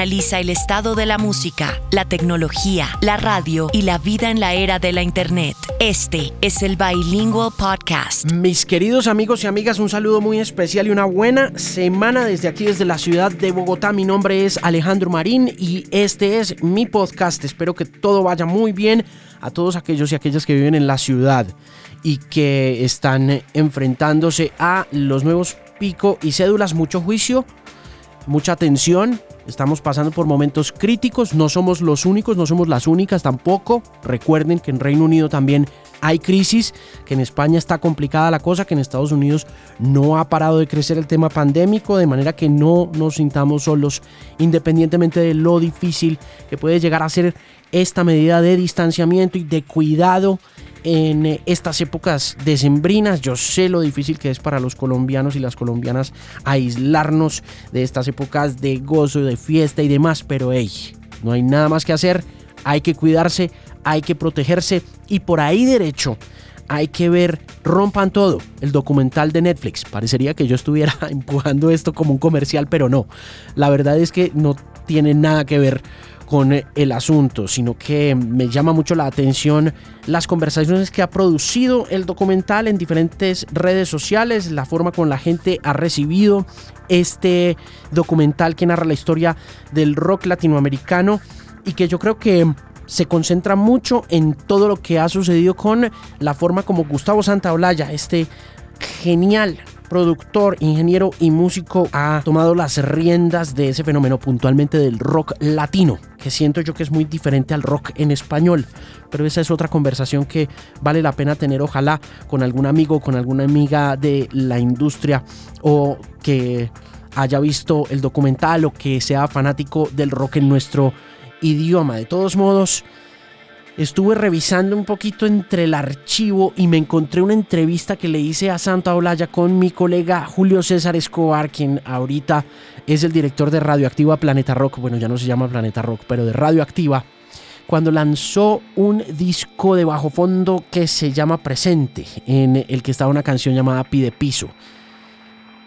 analiza el estado de la música, la tecnología, la radio y la vida en la era de la Internet. Este es el Bilingual Podcast. Mis queridos amigos y amigas, un saludo muy especial y una buena semana desde aquí, desde la ciudad de Bogotá. Mi nombre es Alejandro Marín y este es mi podcast. Espero que todo vaya muy bien a todos aquellos y aquellas que viven en la ciudad y que están enfrentándose a los nuevos pico y cédulas. Mucho juicio, mucha atención Estamos pasando por momentos críticos, no somos los únicos, no somos las únicas tampoco. Recuerden que en Reino Unido también hay crisis, que en España está complicada la cosa, que en Estados Unidos no ha parado de crecer el tema pandémico, de manera que no nos sintamos solos, independientemente de lo difícil que puede llegar a ser esta medida de distanciamiento y de cuidado en eh, estas épocas decembrinas. Yo sé lo difícil que es para los colombianos y las colombianas aislarnos de estas épocas de gozo, de fiesta y demás, pero hey, no hay nada más que hacer, hay que cuidarse, hay que protegerse y por ahí derecho hay que ver Rompan Todo, el documental de Netflix. Parecería que yo estuviera empujando esto como un comercial, pero no. La verdad es que no tiene nada que ver con el asunto, sino que me llama mucho la atención las conversaciones que ha producido el documental en diferentes redes sociales, la forma con la gente ha recibido este documental que narra la historia del rock latinoamericano y que yo creo que se concentra mucho en todo lo que ha sucedido con la forma como Gustavo Santaolalla, este genial productor, ingeniero y músico, ha tomado las riendas de ese fenómeno puntualmente del rock latino, que siento yo que es muy diferente al rock en español. Pero esa es otra conversación que vale la pena tener, ojalá, con algún amigo, con alguna amiga de la industria o que haya visto el documental o que sea fanático del rock en nuestro idioma. De todos modos, estuve revisando un poquito entre el archivo y me encontré una entrevista que le hice a Santa Olaya con mi colega Julio César Escobar, quien ahorita es el director de Radioactiva Planeta Rock, bueno ya no se llama Planeta Rock, pero de Radioactiva, cuando lanzó un disco de bajo fondo que se llama Presente, en el que estaba una canción llamada Pide Piso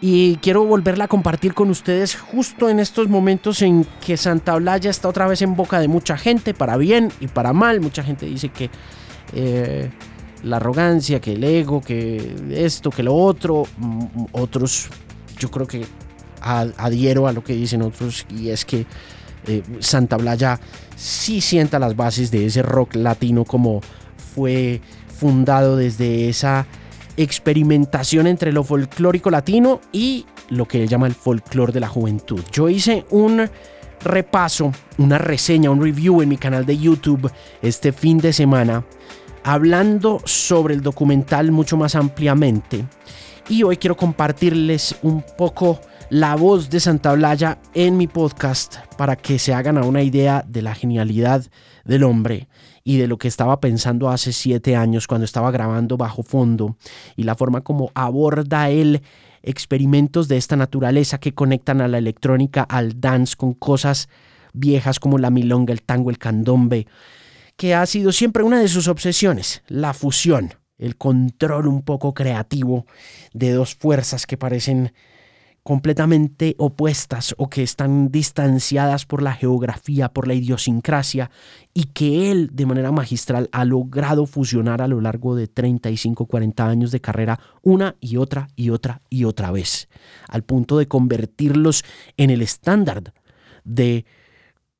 y quiero volverla a compartir con ustedes justo en estos momentos en que Santa Olaya está otra vez en boca de mucha gente, para bien y para mal. Mucha gente dice que eh, la arrogancia, que el ego, que esto, que lo otro. Mm, otros, yo creo que adhiero a lo que dicen otros y es que eh, Santa Olaya sí sienta las bases de ese rock latino como fue fundado desde esa experimentación entre lo folclórico latino y lo que él llama el folclore de la juventud. Yo hice un repaso, una reseña, un review en mi canal de YouTube este fin de semana, hablando sobre el documental mucho más ampliamente. Y hoy quiero compartirles un poco la voz de Santa Blaya en mi podcast para que se hagan una idea de la genialidad del hombre y de lo que estaba pensando hace siete años cuando estaba grabando bajo fondo y la forma como aborda él experimentos de esta naturaleza que conectan a la electrónica, al dance con cosas viejas como la milonga, el tango, el candombe, que ha sido siempre una de sus obsesiones, la fusión, el control un poco creativo de dos fuerzas que parecen completamente opuestas o que están distanciadas por la geografía, por la idiosincrasia, y que él de manera magistral ha logrado fusionar a lo largo de 35, 40 años de carrera una y otra y otra y otra vez, al punto de convertirlos en el estándar de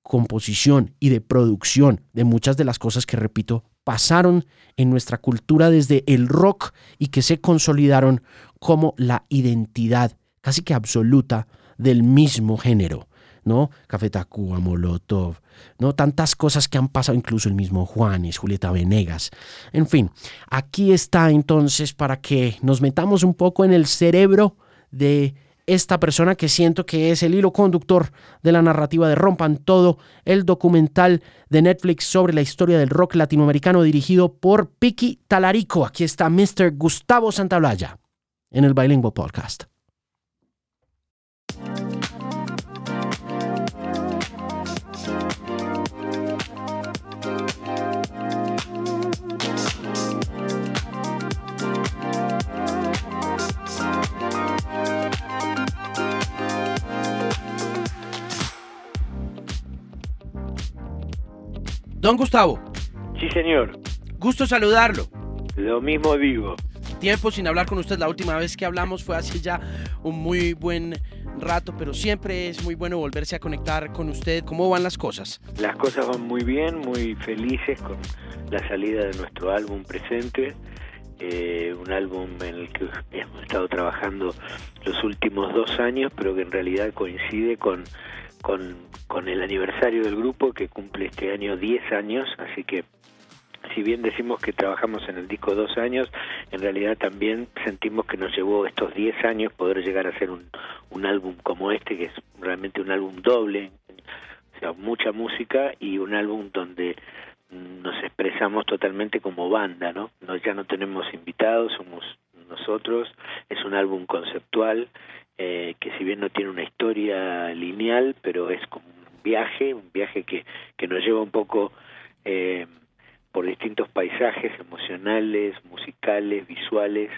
composición y de producción de muchas de las cosas que, repito, pasaron en nuestra cultura desde el rock y que se consolidaron como la identidad casi que absoluta del mismo género, ¿no? Café Tacuba, Molotov, ¿no? Tantas cosas que han pasado, incluso el mismo Juanes, Julieta Venegas. En fin, aquí está entonces para que nos metamos un poco en el cerebro de esta persona que siento que es el hilo conductor de la narrativa de Rompan Todo, el documental de Netflix sobre la historia del rock latinoamericano dirigido por Piki Talarico. Aquí está Mr. Gustavo Santaolalla en el Bilingual Podcast. Don Gustavo. Sí, señor. Gusto saludarlo. Lo mismo digo. Tiempo sin hablar con usted. La última vez que hablamos fue hace ya un muy buen rato, pero siempre es muy bueno volverse a conectar con usted. ¿Cómo van las cosas? Las cosas van muy bien, muy felices con la salida de nuestro álbum presente. Eh, un álbum en el que hemos estado trabajando los últimos dos años, pero que en realidad coincide con con, con el aniversario del grupo que cumple este año 10 años, así que si bien decimos que trabajamos en el disco dos años, en realidad también sentimos que nos llevó estos 10 años poder llegar a hacer un, un álbum como este, que es realmente un álbum doble, o sea, mucha música y un álbum donde nos expresamos totalmente como banda, ¿no? no ya no tenemos invitados, somos nosotros, es un álbum conceptual eh, que si bien no tiene una historia lineal, pero es como un viaje, un viaje que, que nos lleva un poco eh, por distintos paisajes emocionales, musicales, visuales,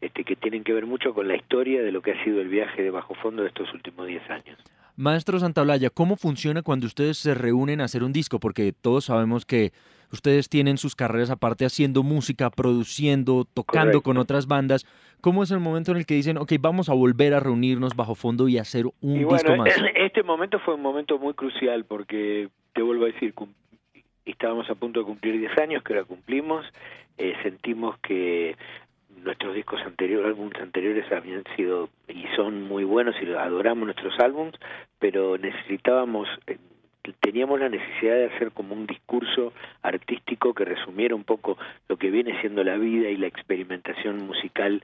este, que tienen que ver mucho con la historia de lo que ha sido el viaje de Bajo Fondo de estos últimos 10 años. Maestro Santaolalla, ¿cómo funciona cuando ustedes se reúnen a hacer un disco? Porque todos sabemos que ustedes tienen sus carreras aparte haciendo música, produciendo, tocando con otras bandas. ¿Cómo es el momento en el que dicen, ok, vamos a volver a reunirnos bajo fondo y hacer un disco más? Este momento fue un momento muy crucial porque, te vuelvo a decir, estábamos a punto de cumplir 10 años, que ahora cumplimos, eh, sentimos que nuestros discos anteriores, álbumes anteriores habían sido y son muy buenos y adoramos nuestros álbumes, pero necesitábamos eh, teníamos la necesidad de hacer como un discurso artístico que resumiera un poco lo que viene siendo la vida y la experimentación musical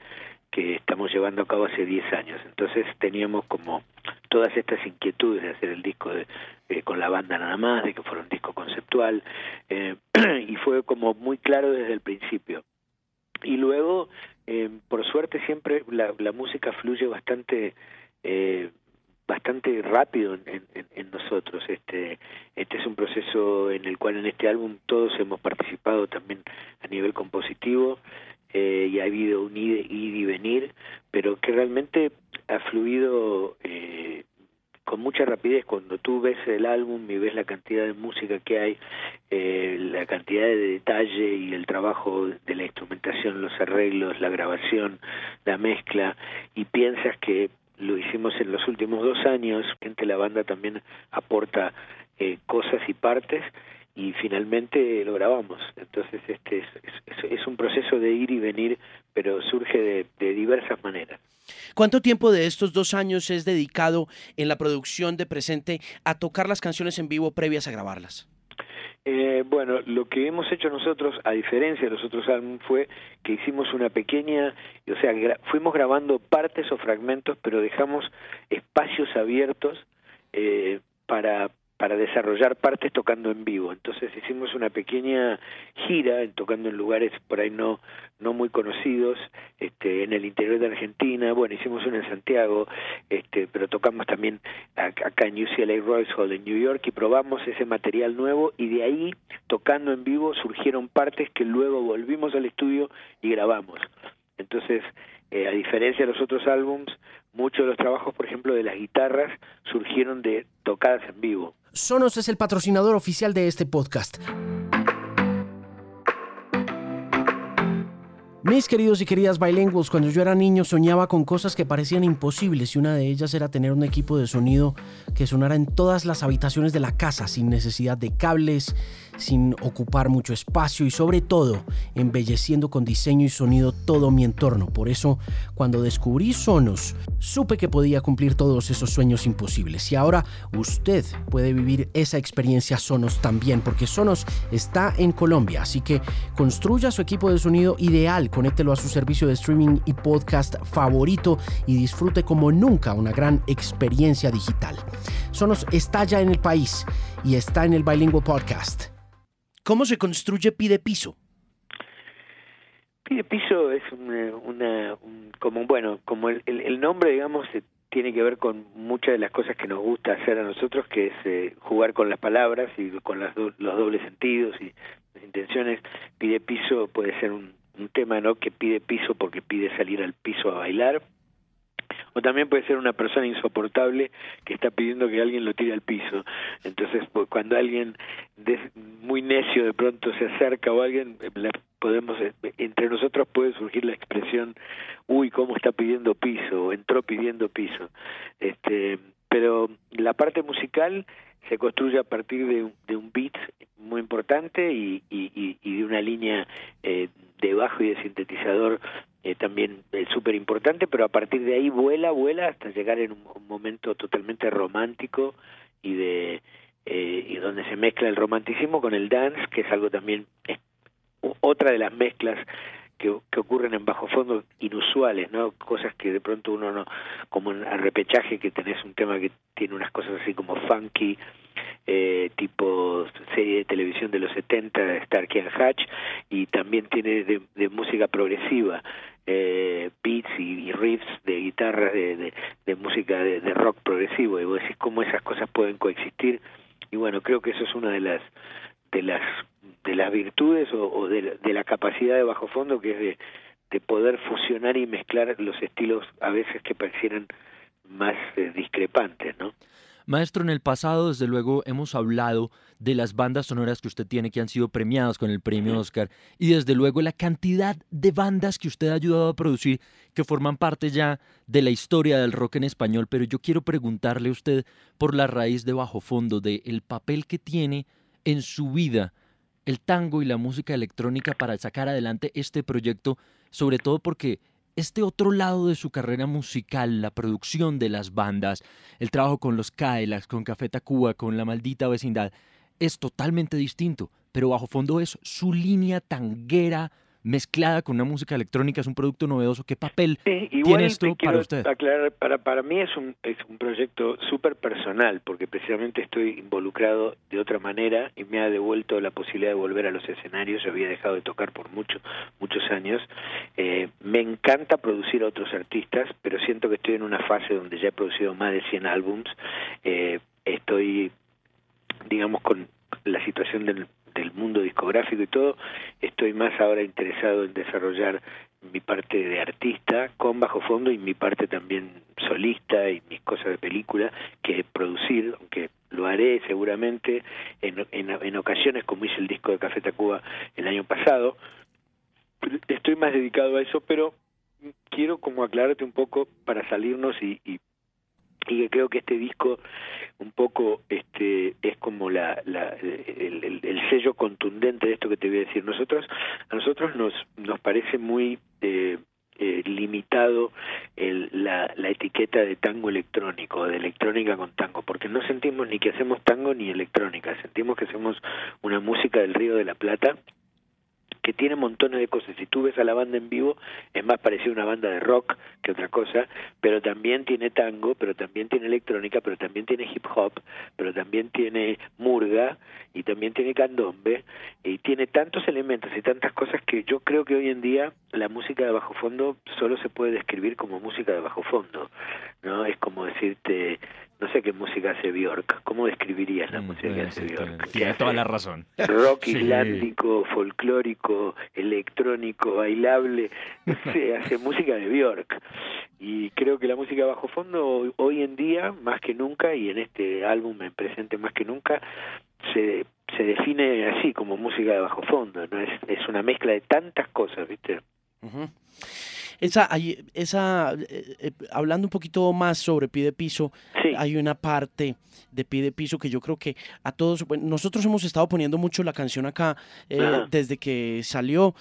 que estamos llevando a cabo hace 10 años. Entonces teníamos como todas estas inquietudes de hacer el disco de, eh, con la banda nada más, de que fuera un disco conceptual, eh, y fue como muy claro desde el principio. Y luego, eh, por suerte, siempre la, la música fluye bastante eh, bastante rápido en, en, nosotros. Este, este es un proceso en el cual en este álbum todos hemos participado también a nivel compositivo eh, y ha habido un ir, y venir, pero que realmente ha fluido eh, con mucha rapidez cuando tú ves el álbum y ves la cantidad de música que hay, eh, la cantidad de detalle y el trabajo de la instrumentación, los arreglos, la grabación, la mezcla, y piensas que lo hicimos en los últimos dos años, gente la banda también aporta eh, cosas y partes y finalmente lo grabamos. Entonces este es, es, un proceso de ir y venir, pero surge de, de diversas maneras. ¿Cuánto tiempo de estos dos años es dedicado en la producción de Presente a tocar las canciones en vivo previas a grabarlas? Eh, bueno, lo que hemos hecho nosotros, a diferencia de los otros álbumes, fue que hicimos una pequeña, o sea, fuimos grabando partes o fragmentos, pero dejamos espacios abiertos eh, para para desarrollar partes tocando en vivo. Entonces hicimos una pequeña gira tocando en lugares por ahí no no muy conocidos, este, en el interior de Argentina, bueno, hicimos una en Santiago, este, pero tocamos también acá en UCLA Royce Hall en New York y probamos ese material nuevo y de ahí, tocando en vivo, surgieron partes que luego volvimos al estudio y grabamos. Entonces, eh, a diferencia de los otros álbums, muchos de los trabajos, por ejemplo, de las guitarras surgieron de tocadas en vivo. Sonos es el patrocinador oficial de este podcast. Mis queridos y queridas bilingües, cuando yo era niño soñaba con cosas que parecían imposibles y una de ellas era tener un equipo de sonido que sonara en todas las habitaciones de la casa sin necesidad de cables, sin ocupar mucho espacio y sobre todo embelleciendo con diseño y sonido todo mi entorno. Por eso, cuando descubrí Sonos, supe que podía cumplir todos esos sueños imposibles. Y ahora usted puede vivir esa experiencia Sonos también, porque Sonos está en Colombia. Así que construya su equipo de sonido ideal Conéctelo a su servicio de streaming y podcast favorito y disfrute como nunca una gran experiencia digital. Sonos está ya en el país y está en el Bilingual Podcast. ¿Cómo se construye Pide Piso? Pide Piso es una, como bueno, como el, nombre, digamos, tiene que ver con muchas de las cosas que nos gusta hacer a nosotros, que es eh, jugar con las palabras y con las los dobles sentidos y las intenciones. Pide piso puede ser un, un tema, ¿no? Que pide piso porque pide salir al piso a bailar o también puede ser una persona insoportable que está pidiendo que alguien lo tire al piso. Entonces, pues, cuando alguien muy necio de pronto se acerca o alguien, eh, podemos eh, entre nosotros puede surgir la expresión, uy, cómo está pidiendo piso, o entró pidiendo piso. Este, pero la parte musical se construye a partir de, de un beat muy importante y, y, y de una línea eh, de bajo y de sintetizador eh, también eh, súper importante, pero a partir de ahí vuela, vuela hasta llegar en un, momento totalmente romántico y de eh, y donde se mezcla el romanticismo con el dance, que es algo también otra de las mezclas que, ocurren en bajo fondo inusuales, ¿no? Cosas que de pronto uno no, como en repechaje que tenés un tema que tiene unas cosas así como funky, eh, tipo serie de televisión de los 70, Starkey and Hatch, y también tiene de, música progresiva, eh, beats y, riffs de guitarra, de, de, música de, rock progresivo, y vos decís cómo esas cosas pueden coexistir, y bueno, creo que eso es una de las de las de las virtudes o, de, la capacidad de bajo fondo que es de, poder fusionar y mezclar los estilos a veces que parecieran más eh, discrepantes, ¿no? Maestro, en el pasado, desde luego, hemos hablado de las bandas sonoras que usted tiene que han sido premiadas con el premio Oscar y desde luego la cantidad de bandas que usted ha ayudado a producir que forman parte ya de la historia del rock en español, pero yo quiero preguntarle a usted por la raíz de bajo fondo, de el papel que tiene en su vida el tango y la música electrónica para sacar adelante este proyecto, sobre todo porque este otro lado de su carrera musical, la producción de las bandas, el trabajo con los Cadillacs, con Café Tacuba, con La Maldita Vecindad, es totalmente distinto, pero bajo fondo es su línea tanguera, mezclada con una música electrónica, es un producto novedoso. ¿Qué papel tiene esto para usted? Aclarar, para, para mí es un, es un proyecto súper personal, porque precisamente estoy involucrado de otra manera y me ha devuelto la posibilidad de volver a los escenarios. Yo había dejado de tocar por muchos muchos años. Eh, me encanta producir a otros artistas, pero siento que estoy en una fase donde ya he producido más de 100 álbums. Eh, estoy, digamos, con la situación del del mundo discográfico y todo, estoy más ahora interesado en desarrollar mi parte de artista con bajo fondo y mi parte también solista y mis cosas de película que producir, aunque lo haré seguramente en, en, ocasiones como hice el disco de Café Tacuba el año pasado. Estoy más dedicado a eso, pero quiero como aclararte un poco para salirnos y, y y que creo que este disco un poco este es como la, la el, el, sello contundente de esto que te voy a decir. Nosotros a nosotros nos nos parece muy eh, eh, limitado el, la, la etiqueta de tango electrónico, de electrónica con tango, porque no sentimos ni que hacemos tango ni electrónica, sentimos que hacemos una música del Río de la Plata que tiene montones de cosas. Si tú ves a la banda en vivo, es más parecida a una banda de rock que otra cosa, pero también tiene tango, pero también tiene electrónica, pero también tiene hip hop, pero también tiene murga y también tiene candombe y tiene tantos elementos y tantas cosas que yo creo que hoy en día la música de bajo fondo solo se puede describir como música de bajo fondo, ¿no? Es como decirte no sé qué música hace Bjork. ¿Cómo describirías la mm, música que hace Bjork? Tiene toda la razón. Rock islándico, folclórico, electrónico, bailable. se hace música de Bjork. Y creo que la música bajo fondo hoy en día, más que nunca, y en este álbum en presente más que nunca, se, se define así como música de bajo fondo. no es, es una mezcla de tantas cosas, ¿viste? Esa, esa eh, eh, hablando un poquito más sobre Pide Piso, hay una parte de Pide Piso que yo creo que a todos, nosotros hemos estado poniendo mucho la canción acá eh, desde que salió.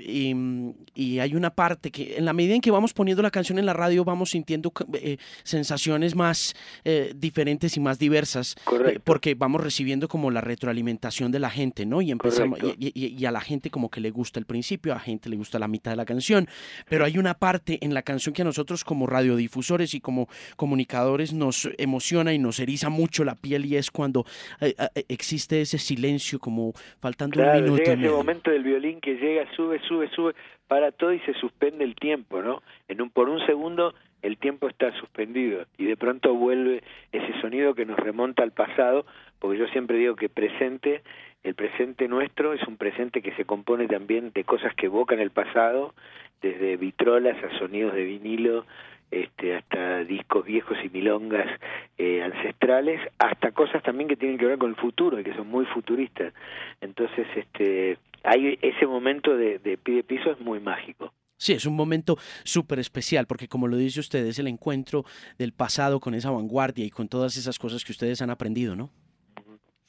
y, y, hay una parte que en la medida en que vamos poniendo la canción en la radio vamos sintiendo sensaciones más diferentes y más diversas. porque vamos recibiendo como la retroalimentación de la gente, ¿no? Y empezamos, y, y a la gente como que le gusta el principio, a la gente le gusta la mitad de la canción pero hay una parte en la canción que a nosotros como radiodifusores y como comunicadores nos emociona y nos eriza mucho la piel y es cuando eh, eh, existe ese silencio como faltando un minuto. Llega ese momento del violín que llega, sube, sube, sube, para todo y se suspende el tiempo, ¿no? En un, por un segundo el tiempo está suspendido y de pronto vuelve ese sonido que nos remonta al pasado, porque yo siempre digo que presente, el presente nuestro es un presente que se compone también de cosas que evocan el pasado desde vitrolas a sonidos de vinilo, este, hasta discos viejos y milongas eh, ancestrales, hasta cosas también que tienen que ver con el futuro y que son muy futuristas. Entonces, este, hay ese momento de, de pie piso es muy mágico. Sí, es un momento súper especial porque como lo dice usted, es el encuentro del pasado con esa vanguardia y con todas esas cosas que ustedes han aprendido, ¿no?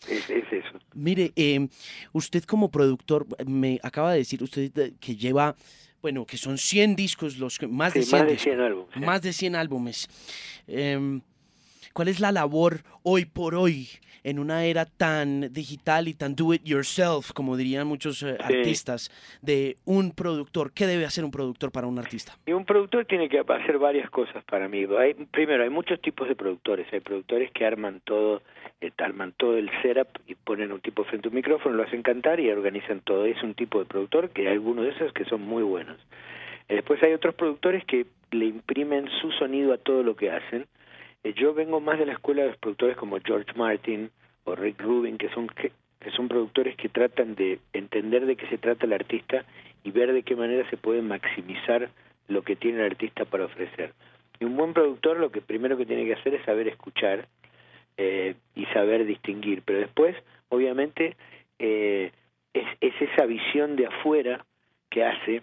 Es, eso. Mire, eh, usted como productor, me acaba de decir usted que lleva bueno, que son 100 discos, los más, de 100 más de 100 álbumes. Más de 100 álbumes. Em, ¿Cuál es la labor hoy por hoy en una era tan digital y tan do it yourself, como dirían muchos eh, artistas, de un productor? ¿Qué debe hacer un productor para un artista? Y un productor tiene que hacer varias cosas para mí. Hay, primero, hay muchos tipos de productores. Hay productores que arman todo eh, arman todo el setup y ponen un tipo frente a un micrófono, lo hacen cantar y organizan todo. Es un tipo de productor que hay algunos de esos que son muy buenos. Eh, después hay otros productores que le imprimen su sonido a todo lo que hacen. Eh, yo vengo más de la escuela de los productores como George Martin o Rick Rubin, que son, que, que son productores que tratan de entender de qué se trata el artista y ver de qué manera se puede maximizar lo que tiene el artista para ofrecer. Y un buen productor lo que primero que tiene que hacer es saber escuchar eh, y saber distinguir. Pero después, obviamente, eh, es, es, esa visión de afuera que hace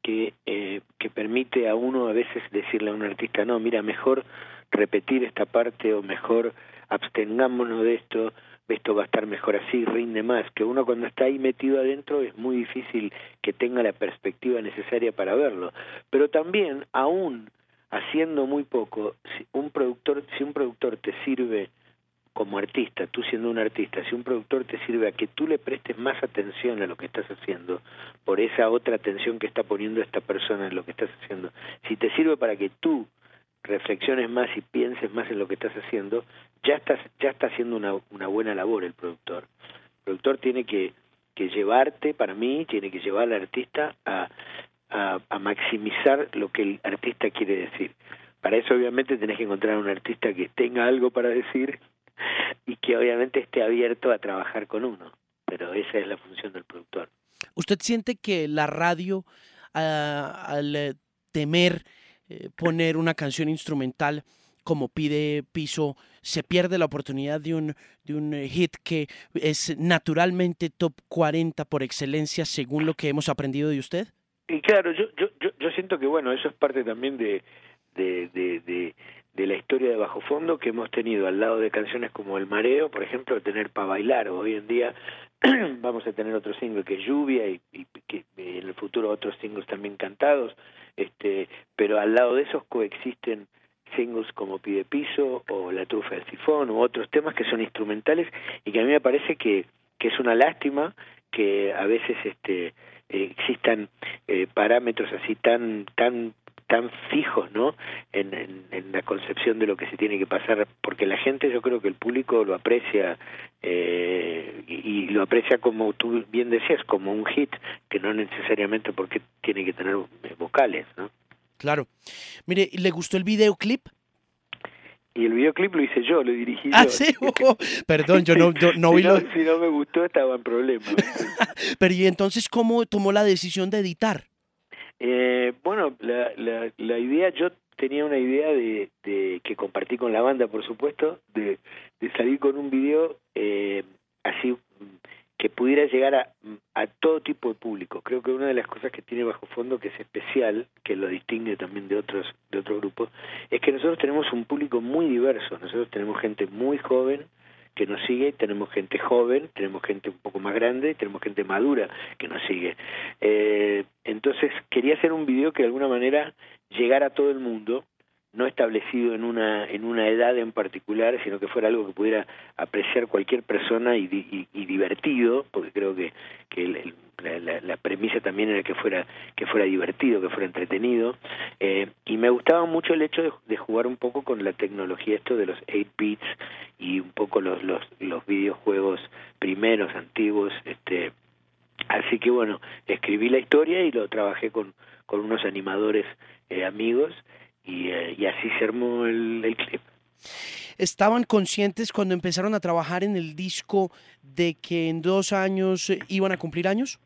que, eh, que permite a uno a veces decirle a un artista, no, mira, mejor repetir esta parte o mejor abstengámonos de esto, esto va a estar mejor así, rinde más, que uno cuando está ahí metido adentro es muy difícil que tenga la perspectiva necesaria para verlo. Pero también, aún haciendo muy poco, si un productor, si un productor te sirve como artista, tú siendo un artista, si un productor te sirve a que tú le prestes más atención a lo que estás haciendo, por esa otra atención que está poniendo esta persona en lo que estás haciendo, si te sirve para que tú reflexiones más y pienses más en lo que estás haciendo, ya estás, ya está haciendo una, una buena labor el productor. El productor tiene que, que llevarte, para mí, tiene que llevar al artista a, a, maximizar lo que el artista quiere decir. Para eso obviamente tenés que encontrar un artista que tenga algo para decir y que obviamente esté abierto a trabajar con uno, pero esa es la función del productor. ¿Usted siente que la radio, al eh, temer eh, poner una canción instrumental como pide Piso, se pierde la oportunidad de un, de un hit que es naturalmente top 40 por excelencia según lo que hemos aprendido de usted? Y claro, yo, yo, yo, siento que bueno, eso es parte también de, de, de, la historia de Bajo Fondo que hemos tenido al lado de canciones como El Mareo, por ejemplo, tener para bailar. Hoy en día vamos a tener otro single que es Lluvia y, y que en el futuro otros singles también cantados, este, pero al lado de esos coexisten singles como Pide Piso o La Trufa del Sifón u otros temas que son instrumentales y que a mí me parece que, que es una lástima que a veces este eh, existan eh, parámetros así tan tan tan fijos no en, en, la concepción de lo que se tiene que pasar porque la gente yo creo que el público lo aprecia eh, y, lo aprecia como tú bien decías como un hit que no necesariamente porque tiene que tener vocales no claro. Mire le gustó el videoclip y el videoclip lo hice yo, lo dirigí ah, yo. ¿sí? perdón, yo no, no vi si, no, si no me gustó estaba en problemas. Pero ¿y entonces cómo tomó la decisión de editar? Eh, bueno, la, la, la idea, yo tenía una idea de, de, que compartí con la banda, por supuesto, de, de salir con un video eh, así que pudiera llegar a, a todo tipo de público. Creo que una de las cosas que tiene Bajo Fondo que es especial, que lo distingue también de otros de otros grupos, es que nosotros tenemos un público muy diverso. Nosotros tenemos gente muy joven que nos sigue, tenemos gente joven, tenemos gente un poco más grande, tenemos gente madura que nos sigue. Eh, entonces quería hacer un video que de alguna manera llegara a todo el mundo, no establecido en una en una edad en particular, sino que fuera algo que pudiera apreciar cualquier persona y, y, divertido, porque creo que, que el, la, la, premisa también era que fuera que fuera divertido, que fuera entretenido, eh, y me gustaba mucho el hecho de, de, jugar un poco con la tecnología esto de los 8 bits y un poco los los, los videojuegos primeros, antiguos, este así que bueno, escribí la historia y lo trabajé con, con unos animadores eh, amigos y, eh, y así se armó el, el clip. ¿Estaban conscientes cuando empezaron a trabajar en el disco de que en dos años iban a cumplir años?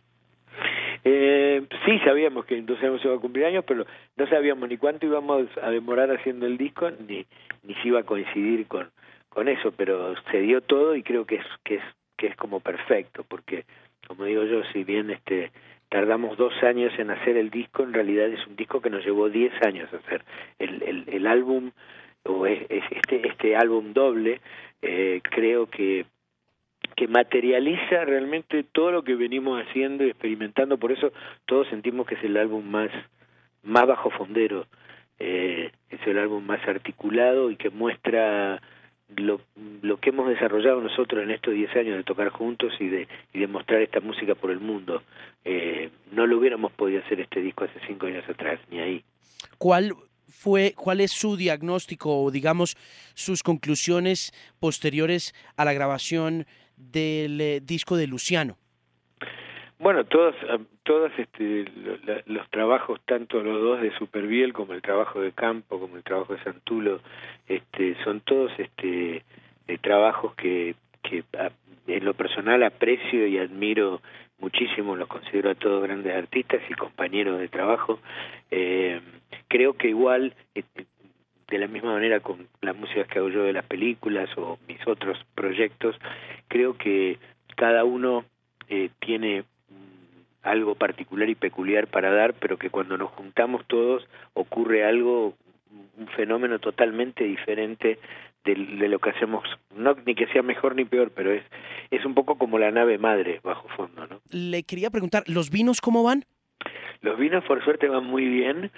Eh, sí, sabíamos que en dos años iba a cumplir años, pero no sabíamos ni cuánto íbamos a demorar haciendo el disco, ni, ni si iba a coincidir con, con eso, pero se dio todo y creo que es, que es, que es como perfecto, porque como digo yo, si bien este tardamos dos años en hacer el disco, en realidad es un disco que nos llevó diez años hacer. El, el, el álbum, o es, es este, este álbum doble, eh, creo que que materializa realmente todo lo que venimos haciendo y experimentando, por eso todos sentimos que es el álbum más, más bajo fondero, eh, es el álbum más articulado y que muestra lo, lo que hemos desarrollado nosotros en estos 10 años de tocar juntos y de, y de mostrar esta música por el mundo. Eh, no lo hubiéramos podido hacer este disco hace 5 años atrás, ni ahí. ¿Cuál fue, cuál es su diagnóstico o digamos sus conclusiones posteriores a la grabación del eh, disco de Luciano? Bueno, todos, todos este, los, trabajos, tanto los dos de Superviel como el trabajo de Campo, como el trabajo de Santulo, este, son todos este, eh, trabajos que, que a, en lo personal aprecio y admiro muchísimo, los considero a todos grandes artistas y compañeros de trabajo. Eh, creo que igual, eh, de la misma manera con la música que hago yo de las películas o mis otros proyectos, creo que cada uno eh, tiene algo particular y peculiar para dar, pero que cuando nos juntamos todos ocurre algo, un fenómeno totalmente diferente de, de, lo que hacemos, no ni que sea mejor ni peor, pero es, es un poco como la nave madre bajo fondo, ¿no? Le quería preguntar, ¿los vinos cómo van? Los vinos por suerte van muy bien.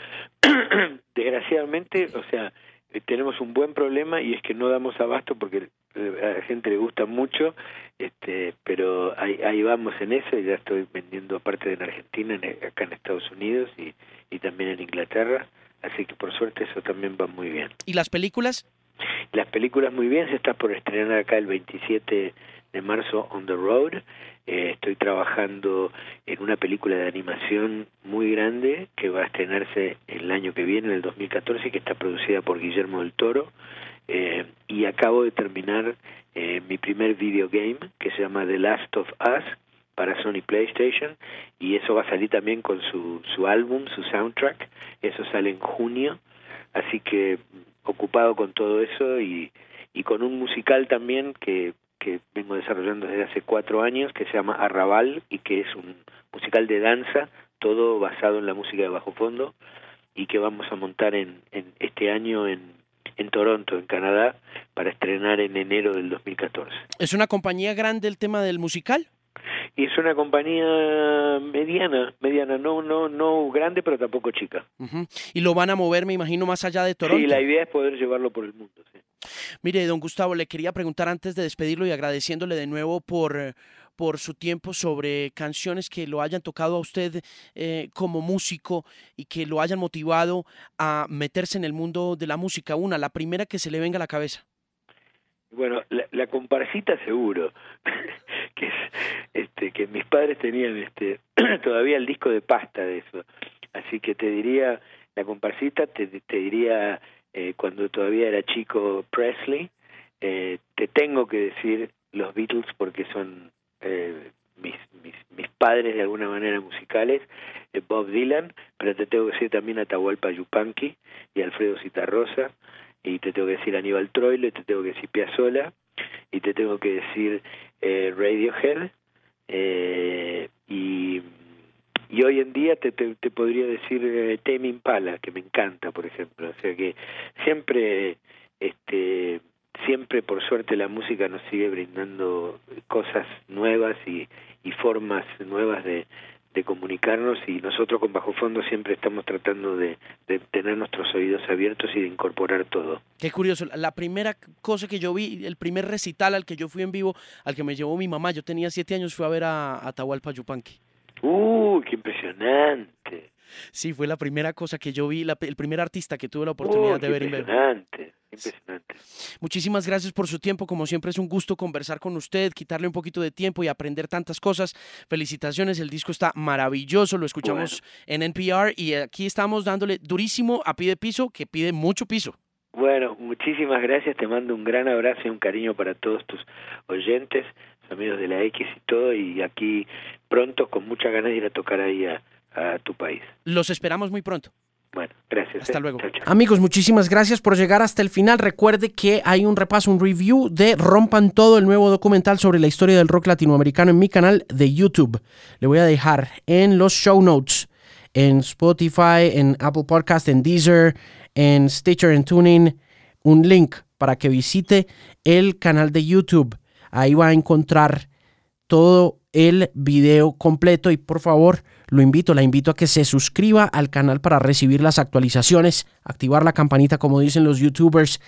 Desgraciadamente, o sea, tenemos un buen problema y es que no damos abasto porque a la gente le gusta mucho, este, pero ahí, ahí vamos en eso y ya estoy vendiendo aparte en Argentina, en, acá en Estados Unidos y, y también en Inglaterra, así que por suerte eso también va muy bien. ¿Y las películas? Las películas muy bien, se está por estrenar acá el 27 de marzo On the Road. Eh, estoy trabajando en una película de animación muy grande que va a estrenarse el año que viene, en el 2014, que está producida por Guillermo del Toro. Eh, y acabo de terminar eh, mi primer videogame que se llama The Last of Us para Sony PlayStation y eso va a salir también con su, su álbum, su soundtrack. Eso sale en junio. Así que ocupado con todo eso y, y con un musical también que, que vengo desarrollando desde hace cuatro años que se llama Arrabal y que es un musical de danza, todo basado en la música de bajo fondo y que vamos a montar en, en este año en, en Toronto, en Canadá, para estrenar en enero del 2014. ¿Es una compañía grande el tema del musical? Y es una compañía mediana, mediana, no, no, no grande, pero tampoco chica. Uh -huh. Y lo van a mover, me imagino, más allá de Toronto. Sí, la idea es poder llevarlo por el mundo. Sí. Mire, don Gustavo, le quería preguntar antes de despedirlo y agradeciéndole de nuevo por por su tiempo sobre canciones que lo hayan tocado a usted eh, como músico y que lo hayan motivado a meterse en el mundo de la música. Una, la primera que se le venga a la cabeza. Bueno, la, la comparsita seguro, que es este que mis padres tenían este todavía el disco de pasta de eso. Así que te diría la comparsita, te, te diría eh, cuando todavía era chico Presley, eh, te tengo que decir los Beatles porque son eh, mis, mis, mis padres de alguna manera musicales, eh, Bob Dylan, pero te tengo que decir también Atahualpa Yupanqui y Alfredo Citarrosa, y te tengo que decir Aníbal Troilo, y te tengo que decir Piazzolla, y te tengo que decir eh, Radiohead, Eh, y, y hoy en día te, te, podría decir eh, Tame Impala, que me encanta, por ejemplo. O sea que siempre, este, siempre por suerte la música nos sigue brindando cosas nuevas y, y formas nuevas de, de comunicarnos y nosotros con Bajo Fondo siempre estamos tratando de, tener nuestros oídos abiertos y de incorporar todo. Qué curioso, la primera cosa que yo vi, el primer recital al que yo fui en vivo, al que me llevó mi mamá, yo tenía siete años, fue a ver a Atahualpa Yupanqui. ¡Uy, qué impresionante! Sí, fue la primera cosa que yo vi, el primer artista que tuve la oportunidad de ver. Impresionante. Impresionante. Muchísimas gracias por su tiempo. Como siempre es un gusto conversar con usted, quitarle un poquito de tiempo y aprender tantas cosas. Felicitaciones, el disco está maravilloso, lo escuchamos en NPR y aquí estamos dándole durísimo a Pide Piso, que pide mucho piso. Bueno, muchísimas gracias, te mando un gran abrazo y un cariño para todos tus oyentes, amigos de la X y todo, y aquí pronto con mucha ganas de ir a tocar ahí a, a tu país. Los esperamos muy pronto. Bueno, gracias. Hasta eh. luego. Amigos, muchísimas gracias por llegar hasta el final. Recuerde que hay un repaso, un review de Rompan Todo, el nuevo documental sobre la historia del rock latinoamericano en mi canal de YouTube. Le voy a dejar en los show notes, en Spotify, en Apple Podcast, en Deezer, en Stitcher, en Tuning, un link para que visite el canal de YouTube. Ahí va a encontrar todo el video completo y por favor lo invito, la invito a que se suscriba al canal para recibir las actualizaciones, activar la campanita como dicen los youtubers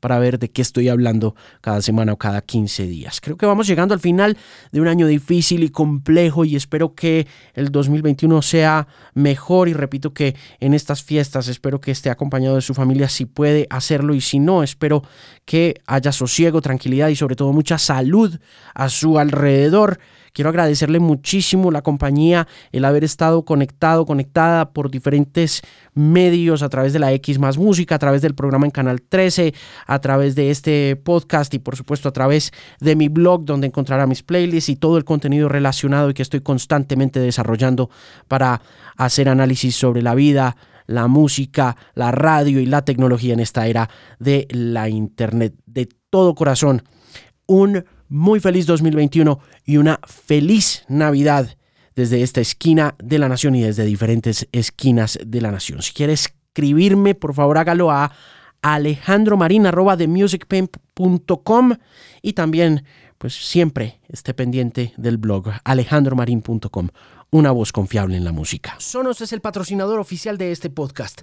para ver de qué estoy hablando cada semana o cada 15 días. Creo que vamos llegando al final de un año difícil y complejo y espero que el 2021 sea mejor y repito que en estas fiestas espero que esté acompañado de su familia si puede hacerlo y si no, espero que haya sosiego, tranquilidad y sobre todo mucha salud a su alrededor Quiero agradecerle muchísimo la compañía, el haber estado conectado, conectada por diferentes medios a través de la X más Música, a través del programa en Canal 13, a través de este podcast y por supuesto a través de mi blog donde encontrará mis playlists y todo el contenido relacionado y que estoy constantemente desarrollando para hacer análisis sobre la vida, la música, la radio y la tecnología en esta era de la Internet. De todo corazón, un muy feliz 2021 y una feliz Navidad desde esta esquina de la nación y desde diferentes esquinas de la nación. Si quiere escribirme, por favor hágalo a alejandromarin.com y también pues siempre esté pendiente del blog alejandromarin.com, una voz confiable en la música. Sonos es el patrocinador oficial de este podcast